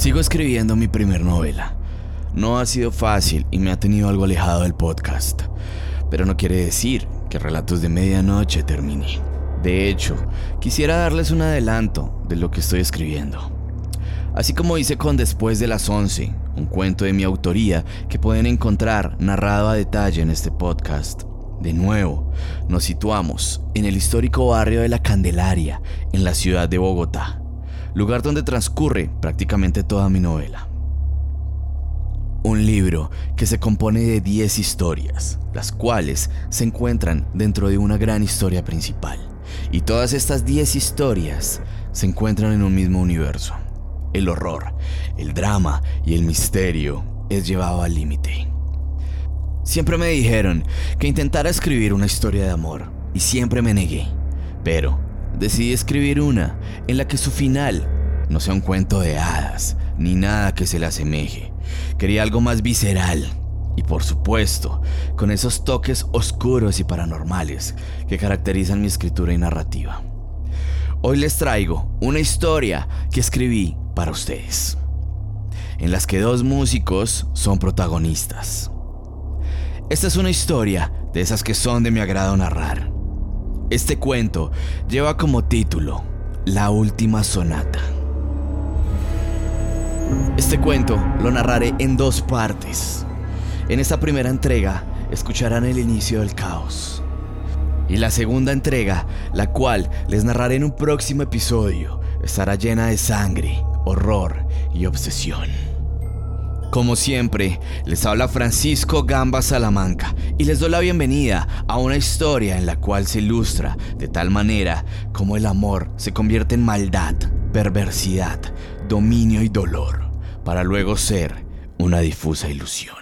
Sigo escribiendo mi primer novela. No ha sido fácil y me ha tenido algo alejado del podcast, pero no quiere decir que Relatos de Medianoche termine. De hecho, quisiera darles un adelanto de lo que estoy escribiendo. Así como hice con Después de las 11, un cuento de mi autoría que pueden encontrar narrado a detalle en este podcast. De nuevo, nos situamos en el histórico barrio de La Candelaria, en la ciudad de Bogotá, lugar donde transcurre prácticamente toda mi novela. Un libro que se compone de 10 historias, las cuales se encuentran dentro de una gran historia principal. Y todas estas 10 historias se encuentran en un mismo universo. El horror, el drama y el misterio es llevado al límite. Siempre me dijeron que intentara escribir una historia de amor y siempre me negué. Pero decidí escribir una en la que su final no sea un cuento de hadas ni nada que se le asemeje. Quería algo más visceral y por supuesto con esos toques oscuros y paranormales que caracterizan mi escritura y narrativa. Hoy les traigo una historia que escribí para ustedes, en las que dos músicos son protagonistas. Esta es una historia de esas que son de mi agrado narrar. Este cuento lleva como título La Última Sonata. Este cuento lo narraré en dos partes. En esta primera entrega escucharán el inicio del caos. Y la segunda entrega, la cual les narraré en un próximo episodio, estará llena de sangre, horror y obsesión. Como siempre, les habla Francisco Gamba Salamanca y les doy la bienvenida a una historia en la cual se ilustra de tal manera como el amor se convierte en maldad, perversidad, dominio y dolor, para luego ser una difusa ilusión.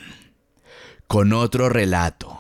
Con otro relato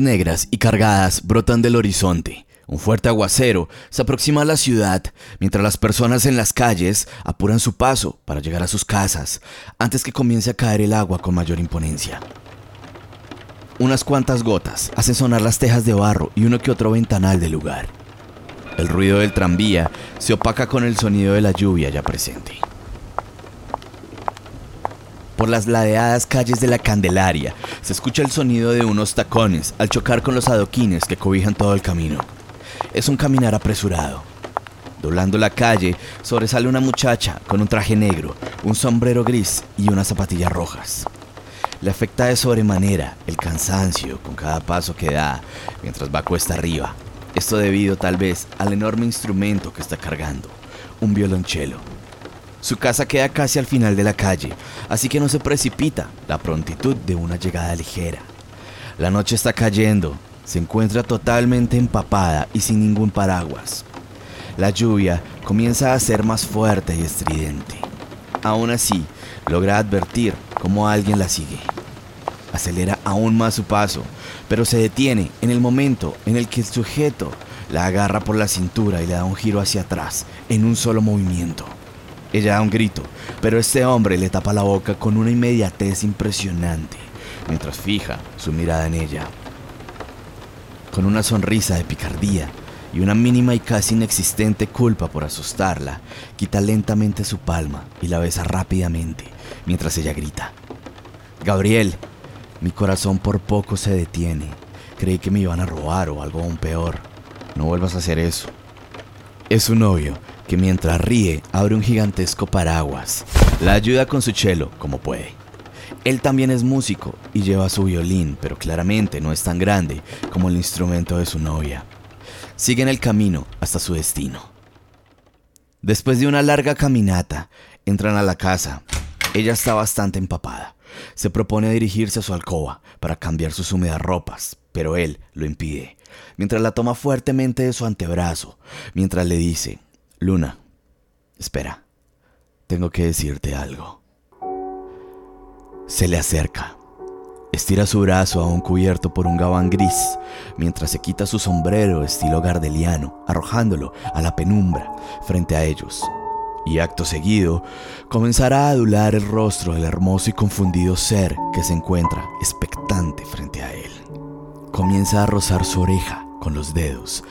Negras y cargadas brotan del horizonte. Un fuerte aguacero se aproxima a la ciudad mientras las personas en las calles apuran su paso para llegar a sus casas antes que comience a caer el agua con mayor imponencia. Unas cuantas gotas hacen sonar las tejas de barro y uno que otro ventanal del lugar. El ruido del tranvía se opaca con el sonido de la lluvia ya presente. Por las ladeadas calles de la Candelaria se escucha el sonido de unos tacones al chocar con los adoquines que cobijan todo el camino. Es un caminar apresurado. Doblando la calle, sobresale una muchacha con un traje negro, un sombrero gris y unas zapatillas rojas. Le afecta de sobremanera el cansancio con cada paso que da mientras va cuesta arriba. Esto debido tal vez al enorme instrumento que está cargando, un violonchelo. Su casa queda casi al final de la calle, así que no se precipita la prontitud de una llegada ligera. La noche está cayendo, se encuentra totalmente empapada y sin ningún paraguas. La lluvia comienza a ser más fuerte y estridente. Aún así, logra advertir cómo alguien la sigue. Acelera aún más su paso, pero se detiene en el momento en el que el sujeto la agarra por la cintura y le da un giro hacia atrás en un solo movimiento. Ella da un grito, pero este hombre le tapa la boca con una inmediatez impresionante, mientras fija su mirada en ella. Con una sonrisa de picardía y una mínima y casi inexistente culpa por asustarla, quita lentamente su palma y la besa rápidamente, mientras ella grita. Gabriel, mi corazón por poco se detiene. Creí que me iban a robar o algo aún peor. No vuelvas a hacer eso. Es su novio, que mientras ríe abre un gigantesco paraguas. La ayuda con su cello como puede. Él también es músico y lleva su violín, pero claramente no es tan grande como el instrumento de su novia. Siguen el camino hasta su destino. Después de una larga caminata, entran a la casa. Ella está bastante empapada. Se propone dirigirse a su alcoba para cambiar sus húmedas ropas, pero él lo impide, mientras la toma fuertemente de su antebrazo, mientras le dice, Luna, Espera, tengo que decirte algo. Se le acerca. Estira su brazo aún cubierto por un gabán gris, mientras se quita su sombrero estilo gardeliano, arrojándolo a la penumbra frente a ellos. Y acto seguido, comenzará a adular el rostro del hermoso y confundido ser que se encuentra expectante frente a él. Comienza a rozar su oreja con los dedos,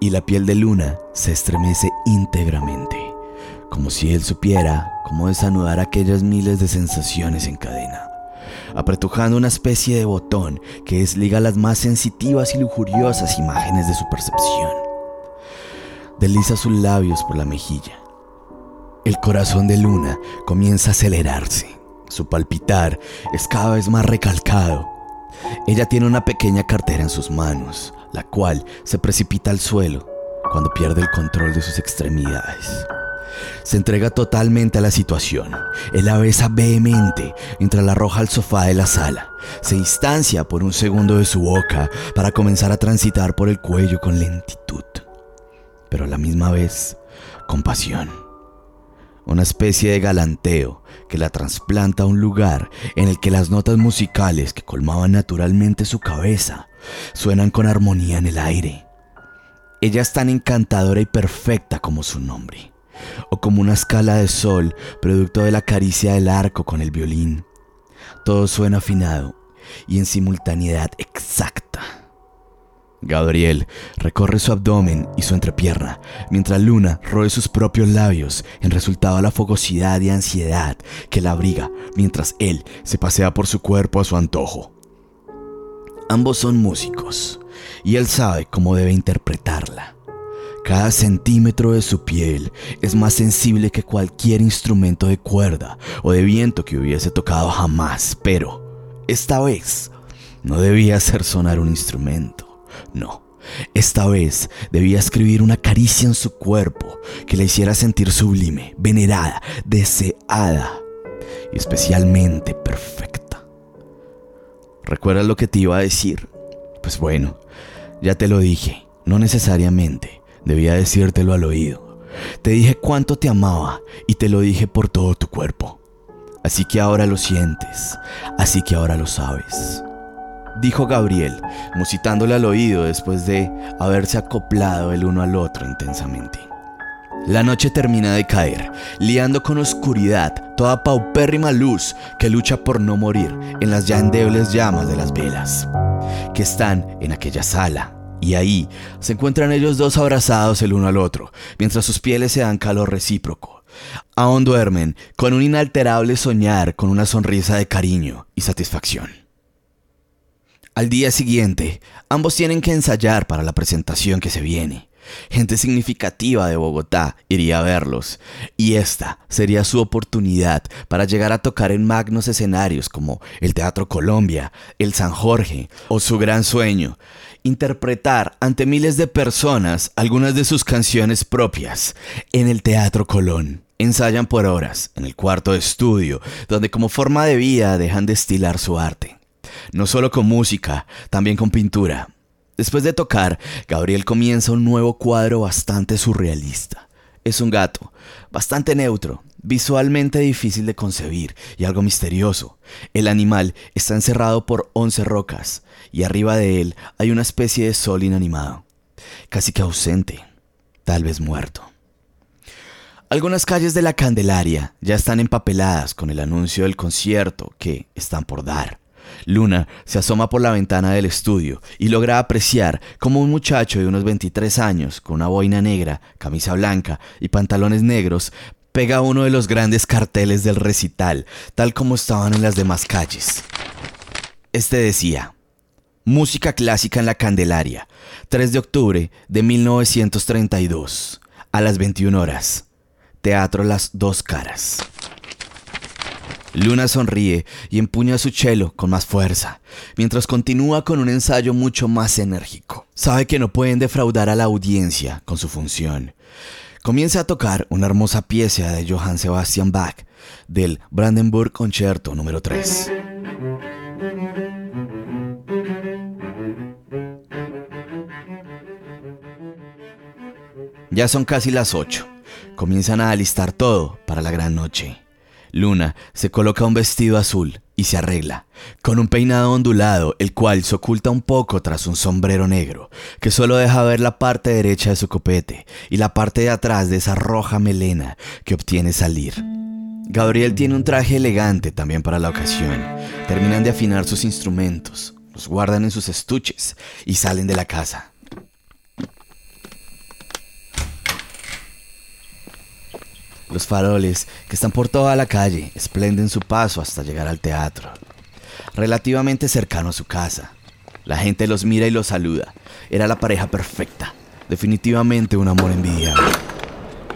y la piel de Luna se estremece íntegramente, como si él supiera cómo desanudar aquellas miles de sensaciones en cadena apretujando una especie de botón que desliga las más sensitivas y lujuriosas imágenes de su percepción. Desliza sus labios por la mejilla. El corazón de Luna comienza a acelerarse. Su palpitar es cada vez más recalcado. Ella tiene una pequeña cartera en sus manos, la cual se precipita al suelo cuando pierde el control de sus extremidades. Se entrega totalmente a la situación. Él la besa vehemente mientras la arroja al sofá de la sala. Se distancia por un segundo de su boca para comenzar a transitar por el cuello con lentitud, pero a la misma vez con pasión. Una especie de galanteo que la trasplanta a un lugar en el que las notas musicales que colmaban naturalmente su cabeza suenan con armonía en el aire. Ella es tan encantadora y perfecta como su nombre o como una escala de sol producto de la caricia del arco con el violín. Todo suena afinado y en simultaneidad exacta. Gabriel recorre su abdomen y su entrepierna, mientras Luna roe sus propios labios, en resultado de la fogosidad y ansiedad que la abriga mientras él se pasea por su cuerpo a su antojo. Ambos son músicos, y él sabe cómo debe interpretarla. Cada centímetro de su piel es más sensible que cualquier instrumento de cuerda o de viento que hubiese tocado jamás, pero esta vez no debía hacer sonar un instrumento, no. Esta vez debía escribir una caricia en su cuerpo que la hiciera sentir sublime, venerada, deseada y especialmente perfecta. ¿Recuerdas lo que te iba a decir? Pues bueno, ya te lo dije, no necesariamente. Debía decírtelo al oído. Te dije cuánto te amaba y te lo dije por todo tu cuerpo. Así que ahora lo sientes, así que ahora lo sabes. Dijo Gabriel, musitándole al oído después de haberse acoplado el uno al otro intensamente. La noche termina de caer, liando con oscuridad toda paupérrima luz que lucha por no morir en las ya endebles llamas de las velas, que están en aquella sala, y ahí se encuentran ellos dos abrazados el uno al otro, mientras sus pieles se dan calor recíproco. Aún duermen, con un inalterable soñar, con una sonrisa de cariño y satisfacción. Al día siguiente, ambos tienen que ensayar para la presentación que se viene. Gente significativa de Bogotá iría a verlos, y esta sería su oportunidad para llegar a tocar en magnos escenarios como el Teatro Colombia, el San Jorge o su gran sueño, interpretar ante miles de personas algunas de sus canciones propias en el Teatro Colón. Ensayan por horas en el cuarto de estudio, donde como forma de vida dejan de estilar su arte. No solo con música, también con pintura. Después de tocar, Gabriel comienza un nuevo cuadro bastante surrealista. Es un gato, bastante neutro, visualmente difícil de concebir y algo misterioso. El animal está encerrado por once rocas y arriba de él hay una especie de sol inanimado, casi que ausente, tal vez muerto. Algunas calles de la Candelaria ya están empapeladas con el anuncio del concierto que están por dar. Luna se asoma por la ventana del estudio y logra apreciar cómo un muchacho de unos 23 años, con una boina negra, camisa blanca y pantalones negros, pega uno de los grandes carteles del recital, tal como estaban en las demás calles. Este decía, Música clásica en la Candelaria, 3 de octubre de 1932, a las 21 horas. Teatro Las Dos Caras. Luna sonríe y empuña su chelo con más fuerza, mientras continúa con un ensayo mucho más enérgico. Sabe que no pueden defraudar a la audiencia con su función. Comienza a tocar una hermosa pieza de Johann Sebastian Bach del Brandenburg Concerto número 3. Ya son casi las 8. comienzan a alistar todo para la gran noche. Luna se coloca un vestido azul y se arregla, con un peinado ondulado, el cual se oculta un poco tras un sombrero negro, que solo deja ver la parte derecha de su copete y la parte de atrás de esa roja melena que obtiene salir. Gabriel tiene un traje elegante también para la ocasión. Terminan de afinar sus instrumentos, los guardan en sus estuches y salen de la casa. Los faroles, que están por toda la calle, esplenden su paso hasta llegar al teatro. Relativamente cercano a su casa. La gente los mira y los saluda. Era la pareja perfecta. Definitivamente un amor envidiable.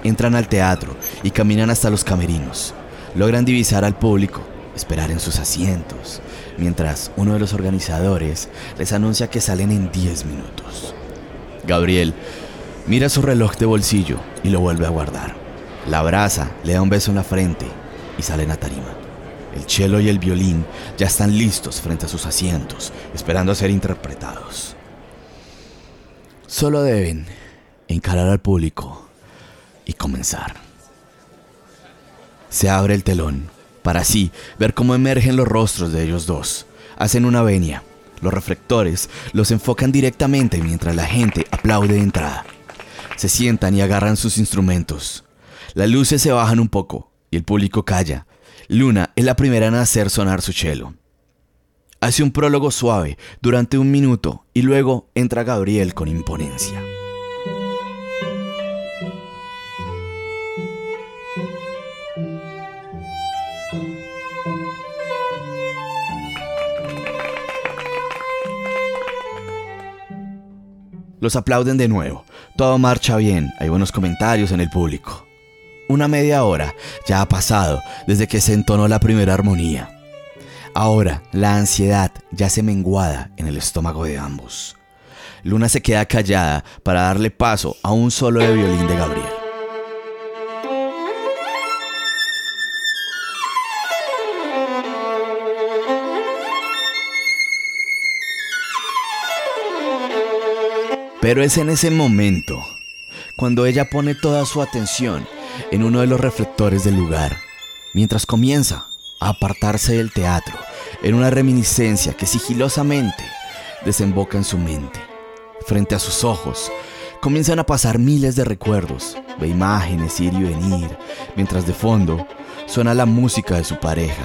Entran al teatro y caminan hasta los camerinos. Logran divisar al público, esperar en sus asientos, mientras uno de los organizadores les anuncia que salen en 10 minutos. Gabriel mira su reloj de bolsillo y lo vuelve a guardar. La abraza, le da un beso en la frente y salen a tarima. El cello y el violín ya están listos frente a sus asientos, esperando a ser interpretados. Solo deben encarar al público y comenzar. Se abre el telón para así ver cómo emergen los rostros de ellos dos. Hacen una venia. Los reflectores los enfocan directamente mientras la gente aplaude de entrada. Se sientan y agarran sus instrumentos. Las luces se bajan un poco y el público calla. Luna es la primera en hacer sonar su cello. Hace un prólogo suave durante un minuto y luego entra Gabriel con imponencia. Los aplauden de nuevo. Todo marcha bien. Hay buenos comentarios en el público. Una media hora ya ha pasado desde que se entonó la primera armonía. Ahora la ansiedad ya se menguada en el estómago de ambos. Luna se queda callada para darle paso a un solo de violín de Gabriel. Pero es en ese momento, cuando ella pone toda su atención en uno de los reflectores del lugar, mientras comienza a apartarse del teatro en una reminiscencia que sigilosamente desemboca en su mente. Frente a sus ojos comienzan a pasar miles de recuerdos, de imágenes ir y venir, mientras de fondo suena la música de su pareja.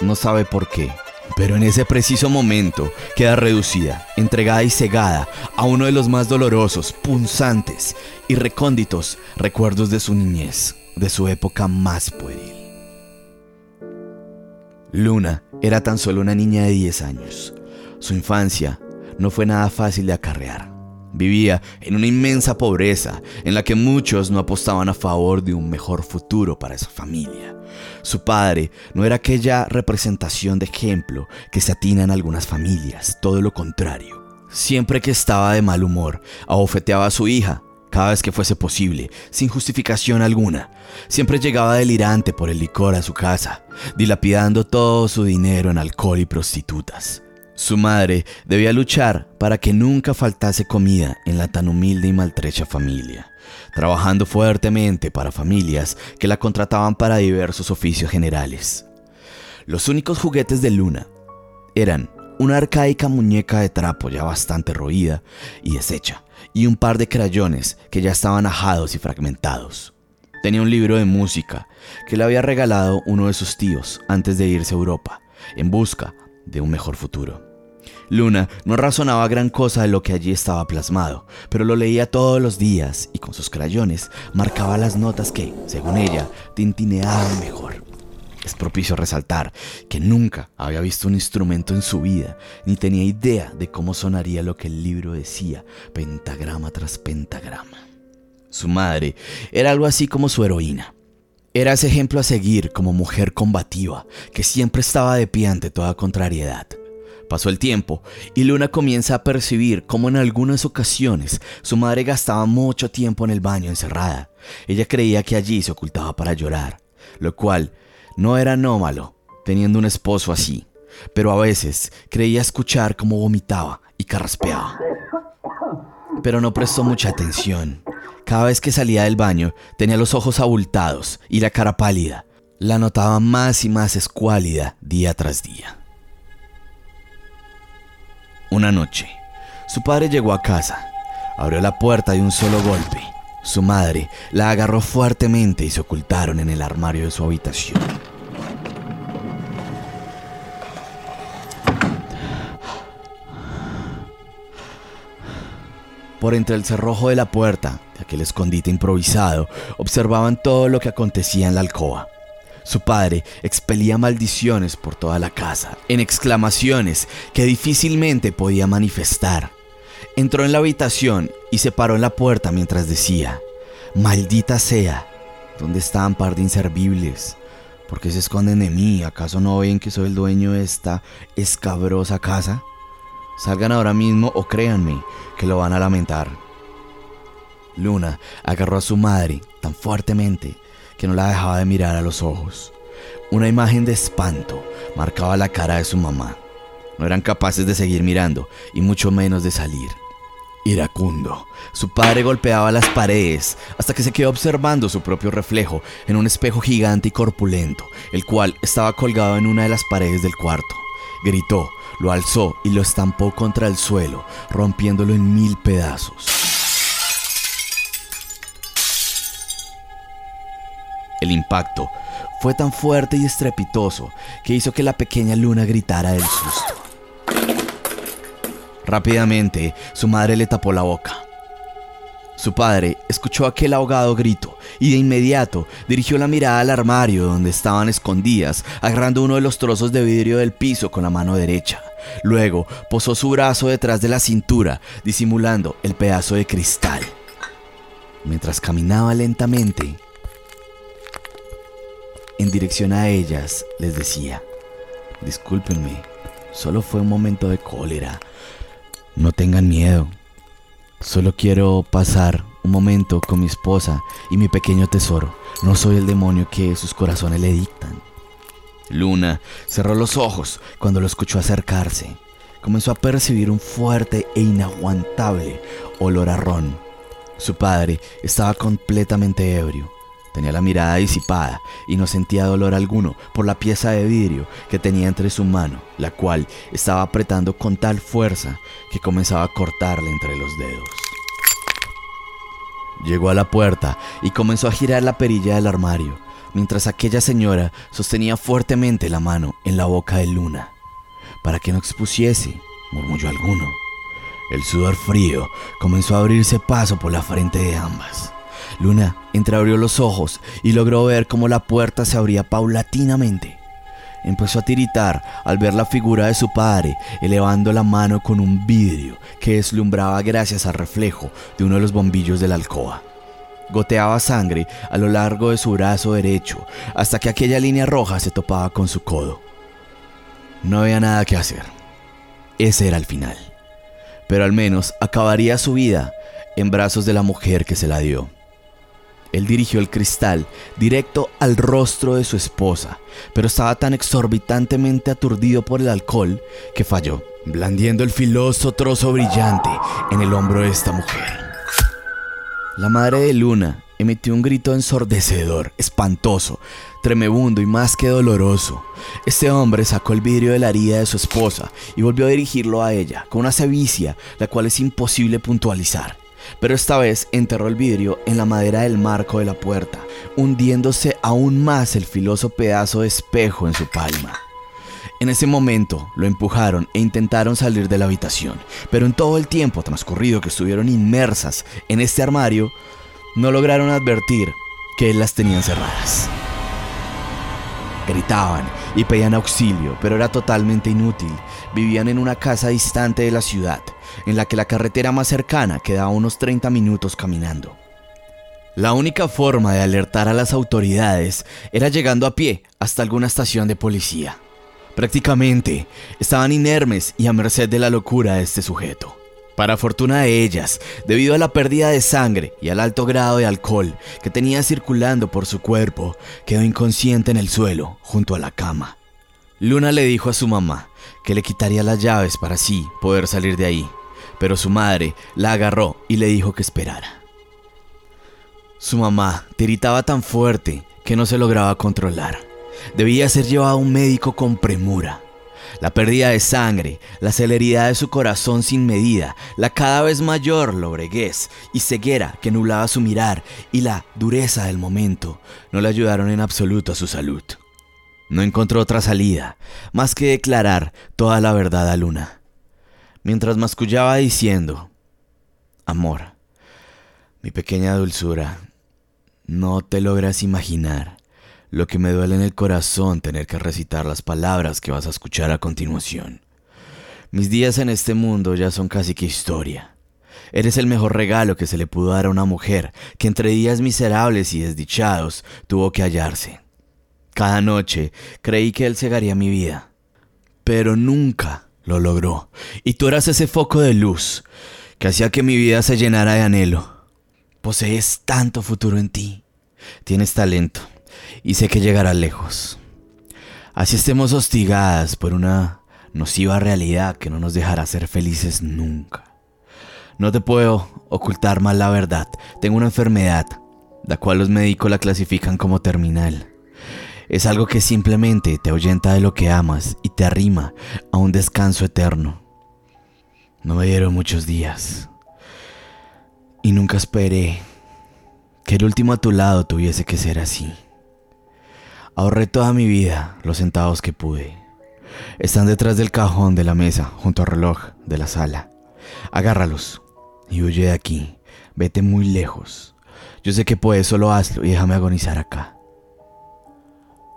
No sabe por qué, pero en ese preciso momento queda reducida, entregada y cegada a uno de los más dolorosos, punzantes y recónditos recuerdos de su niñez, de su época más pueril. Luna era tan solo una niña de 10 años. Su infancia no fue nada fácil de acarrear. Vivía en una inmensa pobreza en la que muchos no apostaban a favor de un mejor futuro para esa familia. Su padre no era aquella representación de ejemplo que se atina en algunas familias, todo lo contrario. Siempre que estaba de mal humor, abofeteaba a su hija, cada vez que fuese posible, sin justificación alguna. Siempre llegaba delirante por el licor a su casa, dilapidando todo su dinero en alcohol y prostitutas. Su madre debía luchar para que nunca faltase comida en la tan humilde y maltrecha familia, trabajando fuertemente para familias que la contrataban para diversos oficios generales. Los únicos juguetes de Luna eran una arcaica muñeca de trapo ya bastante roída y deshecha, y un par de crayones que ya estaban ajados y fragmentados. Tenía un libro de música que le había regalado uno de sus tíos antes de irse a Europa, en busca de un mejor futuro. Luna no razonaba gran cosa de lo que allí estaba plasmado, pero lo leía todos los días y con sus crayones marcaba las notas que, según ella, tintineaban mejor. Es propicio resaltar que nunca había visto un instrumento en su vida, ni tenía idea de cómo sonaría lo que el libro decía, pentagrama tras pentagrama. Su madre era algo así como su heroína. Era ese ejemplo a seguir como mujer combativa, que siempre estaba de pie ante toda contrariedad. Pasó el tiempo y Luna comienza a percibir cómo en algunas ocasiones su madre gastaba mucho tiempo en el baño encerrada. Ella creía que allí se ocultaba para llorar, lo cual no era anómalo teniendo un esposo así, pero a veces creía escuchar cómo vomitaba y carraspeaba. Pero no prestó mucha atención. Cada vez que salía del baño tenía los ojos abultados y la cara pálida. La notaba más y más escuálida día tras día. Una noche, su padre llegó a casa, abrió la puerta de un solo golpe. Su madre la agarró fuertemente y se ocultaron en el armario de su habitación. Por entre el cerrojo de la puerta, de aquel escondite improvisado, observaban todo lo que acontecía en la alcoba. Su padre expelía maldiciones por toda la casa, en exclamaciones que difícilmente podía manifestar. Entró en la habitación y se paró en la puerta mientras decía, Maldita sea, ¿dónde están par de inservibles? ¿Por qué se esconden de mí? ¿Acaso no ven que soy el dueño de esta escabrosa casa? Salgan ahora mismo o créanme que lo van a lamentar. Luna agarró a su madre tan fuertemente que no la dejaba de mirar a los ojos. Una imagen de espanto marcaba la cara de su mamá. No eran capaces de seguir mirando y mucho menos de salir. Iracundo, su padre golpeaba las paredes hasta que se quedó observando su propio reflejo en un espejo gigante y corpulento, el cual estaba colgado en una de las paredes del cuarto. Gritó, lo alzó y lo estampó contra el suelo, rompiéndolo en mil pedazos. El impacto fue tan fuerte y estrepitoso que hizo que la pequeña luna gritara del susto. Rápidamente, su madre le tapó la boca. Su padre escuchó aquel ahogado grito y de inmediato dirigió la mirada al armario donde estaban escondidas, agarrando uno de los trozos de vidrio del piso con la mano derecha. Luego posó su brazo detrás de la cintura, disimulando el pedazo de cristal. Mientras caminaba lentamente en dirección a ellas, les decía, discúlpenme, solo fue un momento de cólera. No tengan miedo, Solo quiero pasar un momento con mi esposa y mi pequeño tesoro. No soy el demonio que sus corazones le dictan. Luna cerró los ojos cuando lo escuchó acercarse. Comenzó a percibir un fuerte e inaguantable olor a ron. Su padre estaba completamente ebrio. Tenía la mirada disipada y no sentía dolor alguno por la pieza de vidrio que tenía entre su mano, la cual estaba apretando con tal fuerza que comenzaba a cortarle entre los dedos. Llegó a la puerta y comenzó a girar la perilla del armario, mientras aquella señora sostenía fuertemente la mano en la boca de Luna. Para que no expusiese, murmulló alguno. El sudor frío comenzó a abrirse paso por la frente de ambas. Luna entreabrió los ojos y logró ver cómo la puerta se abría paulatinamente. Empezó a tiritar al ver la figura de su padre elevando la mano con un vidrio que deslumbraba gracias al reflejo de uno de los bombillos de la alcoba. Goteaba sangre a lo largo de su brazo derecho hasta que aquella línea roja se topaba con su codo. No había nada que hacer. Ese era el final. Pero al menos acabaría su vida en brazos de la mujer que se la dio. Él dirigió el cristal directo al rostro de su esposa, pero estaba tan exorbitantemente aturdido por el alcohol que falló, blandiendo el filoso trozo brillante en el hombro de esta mujer. La madre de Luna emitió un grito ensordecedor, espantoso, tremebundo y más que doloroso. Este hombre sacó el vidrio de la herida de su esposa y volvió a dirigirlo a ella, con una sevicia la cual es imposible puntualizar pero esta vez enterró el vidrio en la madera del marco de la puerta, hundiéndose aún más el filoso pedazo de espejo en su palma. En ese momento lo empujaron e intentaron salir de la habitación, pero en todo el tiempo transcurrido que estuvieron inmersas en este armario, no lograron advertir que las tenía encerradas. Gritaban y pedían auxilio, pero era totalmente inútil. Vivían en una casa distante de la ciudad, en la que la carretera más cercana quedaba unos 30 minutos caminando. La única forma de alertar a las autoridades era llegando a pie hasta alguna estación de policía. Prácticamente estaban inermes y a merced de la locura de este sujeto. Para fortuna de ellas, debido a la pérdida de sangre y al alto grado de alcohol que tenía circulando por su cuerpo, quedó inconsciente en el suelo, junto a la cama. Luna le dijo a su mamá que le quitaría las llaves para así poder salir de ahí, pero su madre la agarró y le dijo que esperara. Su mamá tiritaba tan fuerte que no se lograba controlar. Debía ser llevado a un médico con premura. La pérdida de sangre, la celeridad de su corazón sin medida, la cada vez mayor lobreguez y ceguera que nublaba su mirar y la dureza del momento no le ayudaron en absoluto a su salud. No encontró otra salida, más que declarar toda la verdad a Luna. Mientras mascullaba diciendo, Amor, mi pequeña dulzura, no te logras imaginar lo que me duele en el corazón tener que recitar las palabras que vas a escuchar a continuación. Mis días en este mundo ya son casi que historia. Eres el mejor regalo que se le pudo dar a una mujer que entre días miserables y desdichados tuvo que hallarse. Cada noche creí que él cegaría mi vida, pero nunca lo logró. Y tú eras ese foco de luz que hacía que mi vida se llenara de anhelo. Posees tanto futuro en ti. Tienes talento y sé que llegarás lejos. Así estemos hostigadas por una nociva realidad que no nos dejará ser felices nunca. No te puedo ocultar más la verdad. Tengo una enfermedad, la cual los médicos la clasifican como terminal. Es algo que simplemente te ahuyenta de lo que amas y te arrima a un descanso eterno. No me dieron muchos días. Y nunca esperé que el último a tu lado tuviese que ser así. Ahorré toda mi vida los centavos que pude. Están detrás del cajón de la mesa, junto al reloj de la sala. Agárralos y huye de aquí. Vete muy lejos. Yo sé que puedes, solo hazlo y déjame agonizar acá.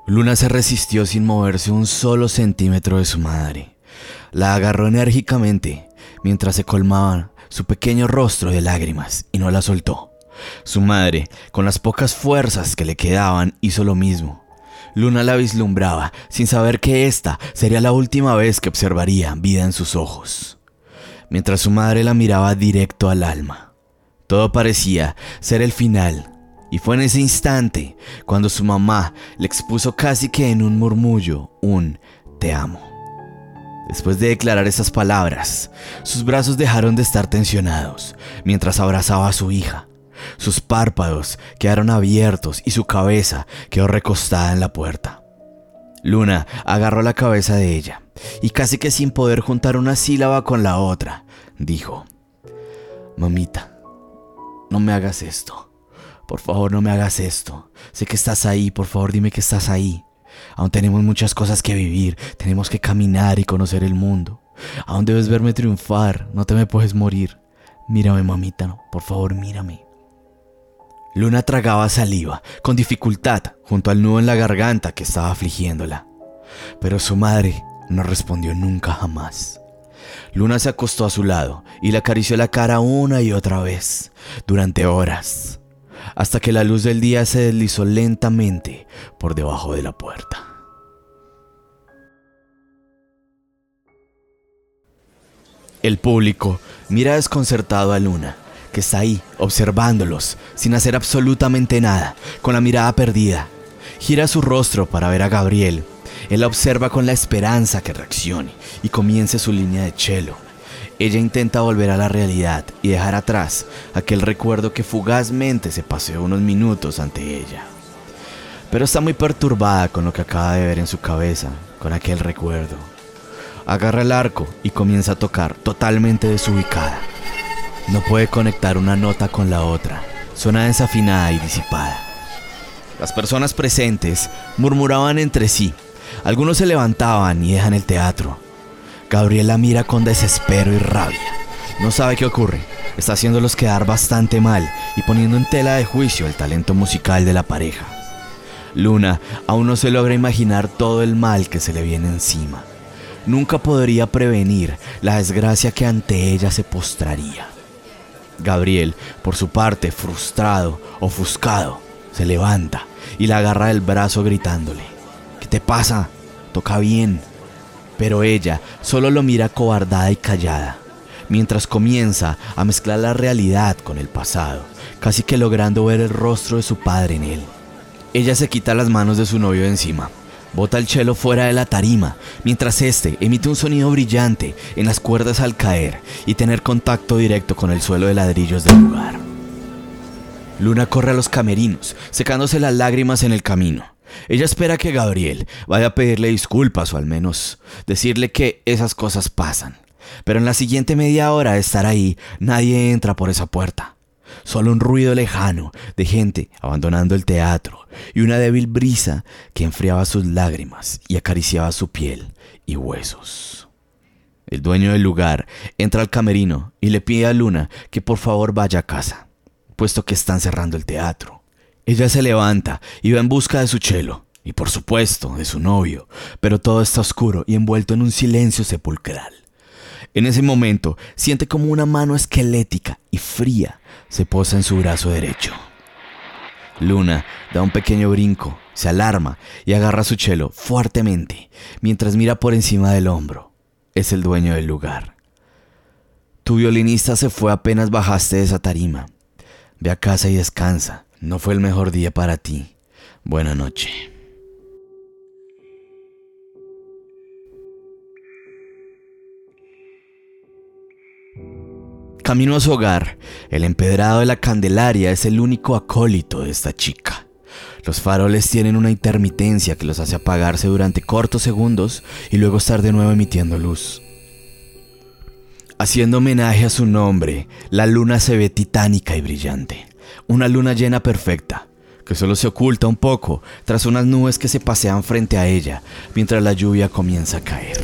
Luna se resistió sin moverse un solo centímetro de su madre. La agarró enérgicamente mientras se colmaba su pequeño rostro de lágrimas y no la soltó. Su madre, con las pocas fuerzas que le quedaban, hizo lo mismo. Luna la vislumbraba, sin saber que esta sería la última vez que observaría vida en sus ojos. Mientras su madre la miraba directo al alma. Todo parecía ser el final, y fue en ese instante cuando su mamá le expuso casi que en un murmullo un te amo. Después de declarar esas palabras, sus brazos dejaron de estar tensionados mientras abrazaba a su hija. Sus párpados quedaron abiertos y su cabeza quedó recostada en la puerta. Luna agarró la cabeza de ella y casi que sin poder juntar una sílaba con la otra, dijo, Mamita, no me hagas esto. Por favor, no me hagas esto. Sé que estás ahí, por favor, dime que estás ahí. Aún tenemos muchas cosas que vivir, tenemos que caminar y conocer el mundo. Aún debes verme triunfar, no te me puedes morir. Mírame, mamita, por favor, mírame. Luna tragaba saliva, con dificultad, junto al nudo en la garganta que estaba afligiéndola. Pero su madre no respondió nunca jamás. Luna se acostó a su lado y le acarició la cara una y otra vez, durante horas hasta que la luz del día se deslizó lentamente por debajo de la puerta. El público mira desconcertado a Luna, que está ahí, observándolos, sin hacer absolutamente nada, con la mirada perdida. Gira su rostro para ver a Gabriel. Él la observa con la esperanza que reaccione y comience su línea de chelo ella intenta volver a la realidad y dejar atrás aquel recuerdo que fugazmente se paseó unos minutos ante ella. Pero está muy perturbada con lo que acaba de ver en su cabeza, con aquel recuerdo. Agarra el arco y comienza a tocar totalmente desubicada. No puede conectar una nota con la otra, suena desafinada y disipada. Las personas presentes murmuraban entre sí, algunos se levantaban y dejan el teatro, Gabriela mira con desespero y rabia. No sabe qué ocurre. Está haciéndolos quedar bastante mal y poniendo en tela de juicio el talento musical de la pareja. Luna aún no se logra imaginar todo el mal que se le viene encima. Nunca podría prevenir la desgracia que ante ella se postraría. Gabriel, por su parte, frustrado, ofuscado, se levanta y la agarra del brazo gritándole, ¿qué te pasa? Toca bien, pero ella solo lo mira cobardada y callada, mientras comienza a mezclar la realidad con el pasado, casi que logrando ver el rostro de su padre en él. Ella se quita las manos de su novio de encima, bota el chelo fuera de la tarima, mientras este emite un sonido brillante en las cuerdas al caer y tener contacto directo con el suelo de ladrillos del lugar. Luna corre a los camerinos, secándose las lágrimas en el camino. Ella espera que Gabriel vaya a pedirle disculpas o al menos decirle que esas cosas pasan. Pero en la siguiente media hora de estar ahí, nadie entra por esa puerta. Solo un ruido lejano de gente abandonando el teatro y una débil brisa que enfriaba sus lágrimas y acariciaba su piel y huesos. El dueño del lugar entra al camerino y le pide a Luna que por favor vaya a casa, puesto que están cerrando el teatro. Ella se levanta y va en busca de su chelo, y por supuesto de su novio, pero todo está oscuro y envuelto en un silencio sepulcral. En ese momento siente como una mano esquelética y fría se posa en su brazo derecho. Luna da un pequeño brinco, se alarma y agarra su chelo fuertemente mientras mira por encima del hombro. Es el dueño del lugar. Tu violinista se fue apenas bajaste de esa tarima. Ve a casa y descansa. No fue el mejor día para ti. Buena noche. Camino a su hogar, el empedrado de la Candelaria es el único acólito de esta chica. Los faroles tienen una intermitencia que los hace apagarse durante cortos segundos y luego estar de nuevo emitiendo luz. Haciendo homenaje a su nombre, la luna se ve titánica y brillante. Una luna llena perfecta, que solo se oculta un poco tras unas nubes que se pasean frente a ella mientras la lluvia comienza a caer.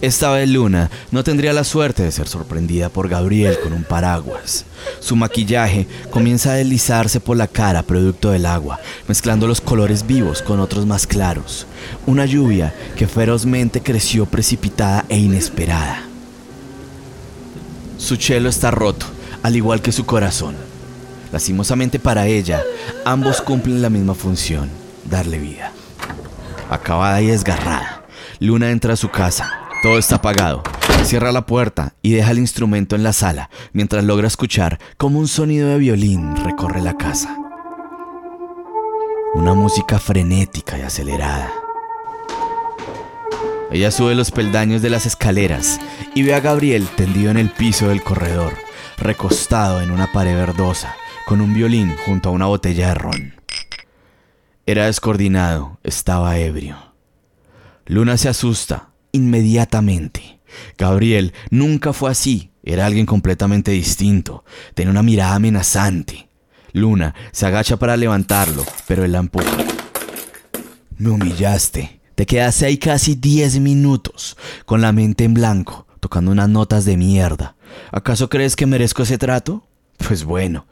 Esta vez Luna no tendría la suerte de ser sorprendida por Gabriel con un paraguas. Su maquillaje comienza a deslizarse por la cara producto del agua, mezclando los colores vivos con otros más claros. Una lluvia que ferozmente creció precipitada e inesperada. Su chelo está roto, al igual que su corazón. Lastimosamente para ella, ambos cumplen la misma función, darle vida. Acabada y desgarrada, Luna entra a su casa, todo está apagado. Cierra la puerta y deja el instrumento en la sala mientras logra escuchar cómo un sonido de violín recorre la casa. Una música frenética y acelerada. Ella sube los peldaños de las escaleras y ve a Gabriel tendido en el piso del corredor, recostado en una pared verdosa, con un violín junto a una botella de ron. Era descoordinado, estaba ebrio. Luna se asusta inmediatamente. Gabriel nunca fue así, era alguien completamente distinto, tenía una mirada amenazante. Luna se agacha para levantarlo, pero él la empuja. Me humillaste. Te quedaste ahí casi 10 minutos, con la mente en blanco, tocando unas notas de mierda. ¿Acaso crees que merezco ese trato? Pues bueno,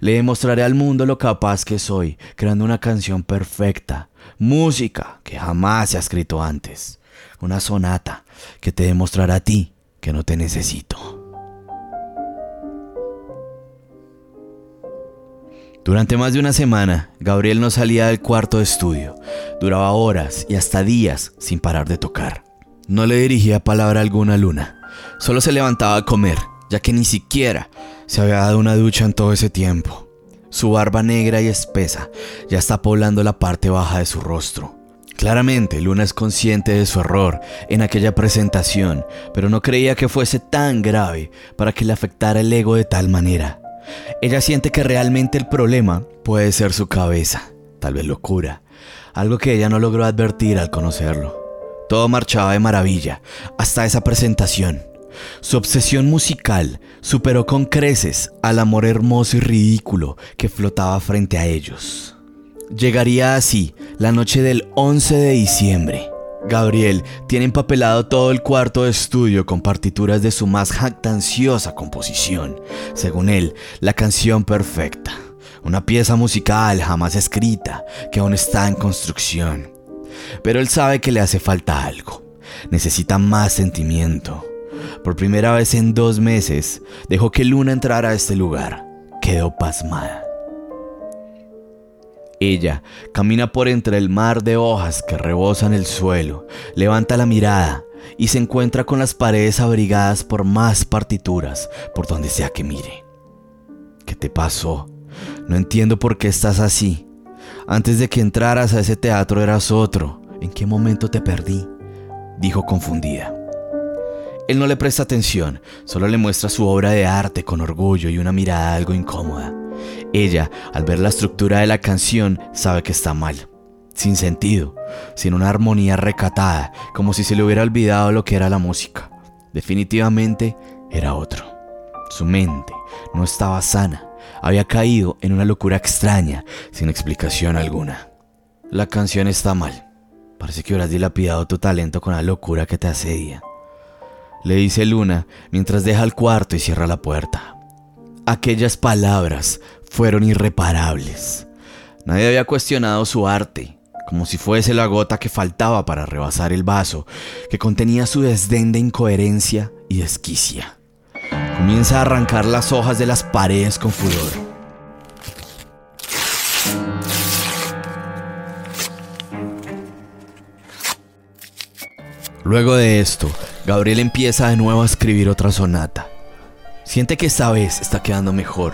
le demostraré al mundo lo capaz que soy, creando una canción perfecta, música que jamás se ha escrito antes una sonata que te demostrará a ti que no te necesito. Durante más de una semana, Gabriel no salía del cuarto de estudio. Duraba horas y hasta días sin parar de tocar. No le dirigía palabra alguna a Luna. Solo se levantaba a comer, ya que ni siquiera se había dado una ducha en todo ese tiempo. Su barba negra y espesa ya está poblando la parte baja de su rostro. Claramente, Luna es consciente de su error en aquella presentación, pero no creía que fuese tan grave para que le afectara el ego de tal manera. Ella siente que realmente el problema puede ser su cabeza, tal vez locura, algo que ella no logró advertir al conocerlo. Todo marchaba de maravilla hasta esa presentación. Su obsesión musical superó con creces al amor hermoso y ridículo que flotaba frente a ellos. Llegaría así la noche del 11 de diciembre. Gabriel tiene empapelado todo el cuarto de estudio con partituras de su más jactanciosa composición. Según él, la canción perfecta. Una pieza musical jamás escrita que aún está en construcción. Pero él sabe que le hace falta algo. Necesita más sentimiento. Por primera vez en dos meses, dejó que Luna entrara a este lugar. Quedó pasmada. Ella camina por entre el mar de hojas que rebosan el suelo, levanta la mirada y se encuentra con las paredes abrigadas por más partituras por donde sea que mire. ¿Qué te pasó? No entiendo por qué estás así. Antes de que entraras a ese teatro eras otro. ¿En qué momento te perdí? dijo confundida. Él no le presta atención, solo le muestra su obra de arte con orgullo y una mirada algo incómoda. Ella, al ver la estructura de la canción, sabe que está mal, sin sentido, sin una armonía recatada, como si se le hubiera olvidado lo que era la música. Definitivamente era otro. Su mente no estaba sana, había caído en una locura extraña, sin explicación alguna. La canción está mal. Parece que hubieras dilapidado tu talento con la locura que te asedia. Le dice Luna mientras deja el cuarto y cierra la puerta. Aquellas palabras fueron irreparables. Nadie había cuestionado su arte, como si fuese la gota que faltaba para rebasar el vaso, que contenía su desdén de incoherencia y desquicia. Comienza a arrancar las hojas de las paredes con furor. Luego de esto, Gabriel empieza de nuevo a escribir otra sonata. Siente que esta vez está quedando mejor,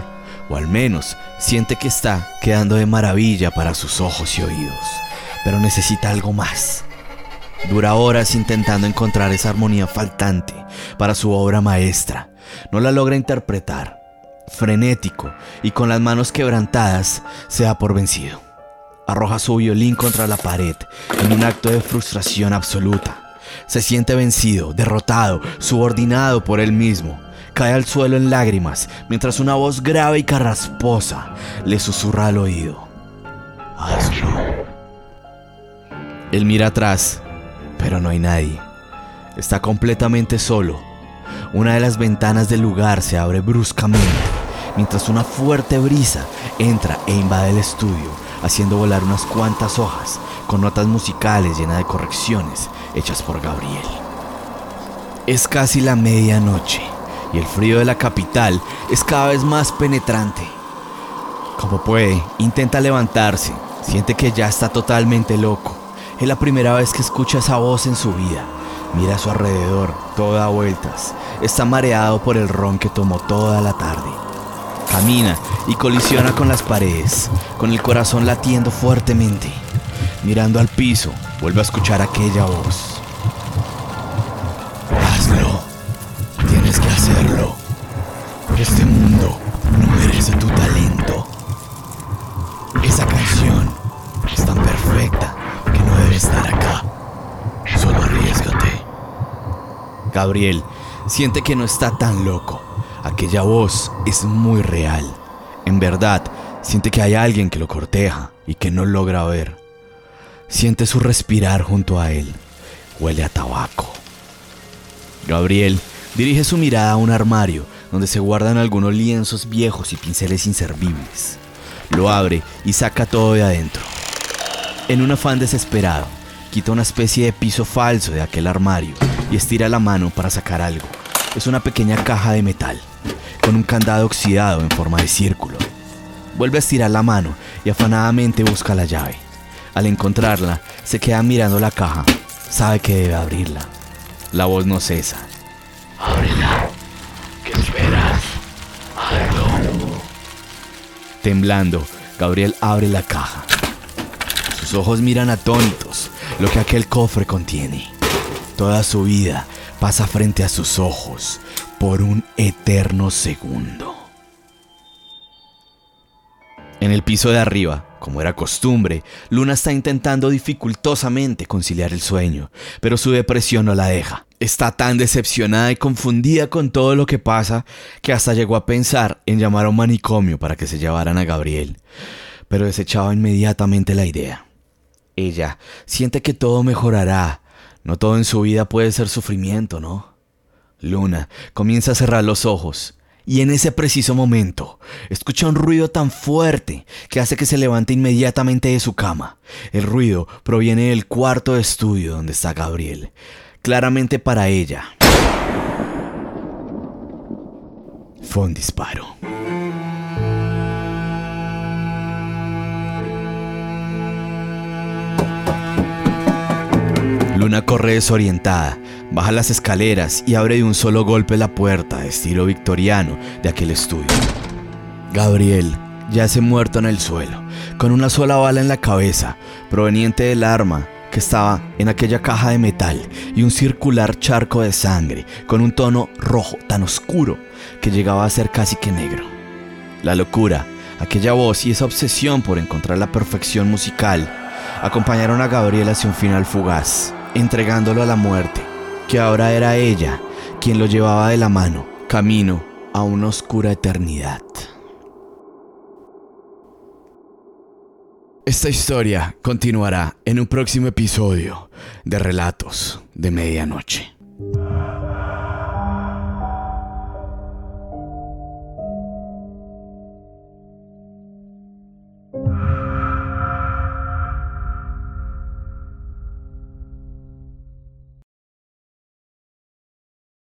o al menos siente que está quedando de maravilla para sus ojos y oídos, pero necesita algo más. Dura horas intentando encontrar esa armonía faltante para su obra maestra. No la logra interpretar. Frenético y con las manos quebrantadas, se da por vencido. Arroja su violín contra la pared en un acto de frustración absoluta. Se siente vencido, derrotado, subordinado por él mismo. Cae al suelo en lágrimas mientras una voz grave y carrasposa le susurra al oído. Hazlo. Él mira atrás, pero no hay nadie. Está completamente solo. Una de las ventanas del lugar se abre bruscamente mientras una fuerte brisa entra e invade el estudio, haciendo volar unas cuantas hojas con notas musicales llenas de correcciones hechas por Gabriel. Es casi la medianoche y el frío de la capital es cada vez más penetrante. Como puede, intenta levantarse, siente que ya está totalmente loco. Es la primera vez que escucha esa voz en su vida. Mira a su alrededor, todo da vueltas. Está mareado por el ron que tomó toda la tarde. Camina y colisiona con las paredes, con el corazón latiendo fuertemente. Mirando al piso, vuelve a escuchar aquella voz. Hazlo. Tienes que hacerlo. Este mundo no merece tu talento. Esa canción es tan perfecta que no debe estar acá. Solo arriesgate. Gabriel siente que no está tan loco. Aquella voz es muy real. En verdad, siente que hay alguien que lo corteja y que no logra ver. Siente su respirar junto a él. Huele a tabaco. Gabriel dirige su mirada a un armario donde se guardan algunos lienzos viejos y pinceles inservibles. Lo abre y saca todo de adentro. En un afán desesperado, quita una especie de piso falso de aquel armario y estira la mano para sacar algo. Es una pequeña caja de metal, con un candado oxidado en forma de círculo. Vuelve a estirar la mano y afanadamente busca la llave. Al encontrarla, se queda mirando la caja. Sabe que debe abrirla. La voz no cesa. Ábrela. ¿Qué esperas? Hazlo. Temblando, Gabriel abre la caja. Sus ojos miran atónitos lo que aquel cofre contiene. Toda su vida pasa frente a sus ojos por un eterno segundo. En el piso de arriba, como era costumbre, Luna está intentando dificultosamente conciliar el sueño, pero su depresión no la deja. Está tan decepcionada y confundida con todo lo que pasa que hasta llegó a pensar en llamar a un manicomio para que se llevaran a Gabriel, pero desechaba inmediatamente la idea. Ella siente que todo mejorará. No todo en su vida puede ser sufrimiento, ¿no? Luna comienza a cerrar los ojos y en ese preciso momento escucha un ruido tan fuerte que hace que se levante inmediatamente de su cama. El ruido proviene del cuarto de estudio donde está Gabriel, claramente para ella. Fue un disparo. Luna corre desorientada baja las escaleras y abre de un solo golpe la puerta de estilo victoriano de aquel estudio. Gabriel yace muerto en el suelo, con una sola bala en la cabeza, proveniente del arma que estaba en aquella caja de metal y un circular charco de sangre con un tono rojo tan oscuro que llegaba a ser casi que negro. La locura Aquella voz y esa obsesión por encontrar la perfección musical acompañaron a Gabriel hacia un final fugaz, entregándolo a la muerte, que ahora era ella quien lo llevaba de la mano, camino a una oscura eternidad. Esta historia continuará en un próximo episodio de Relatos de Medianoche.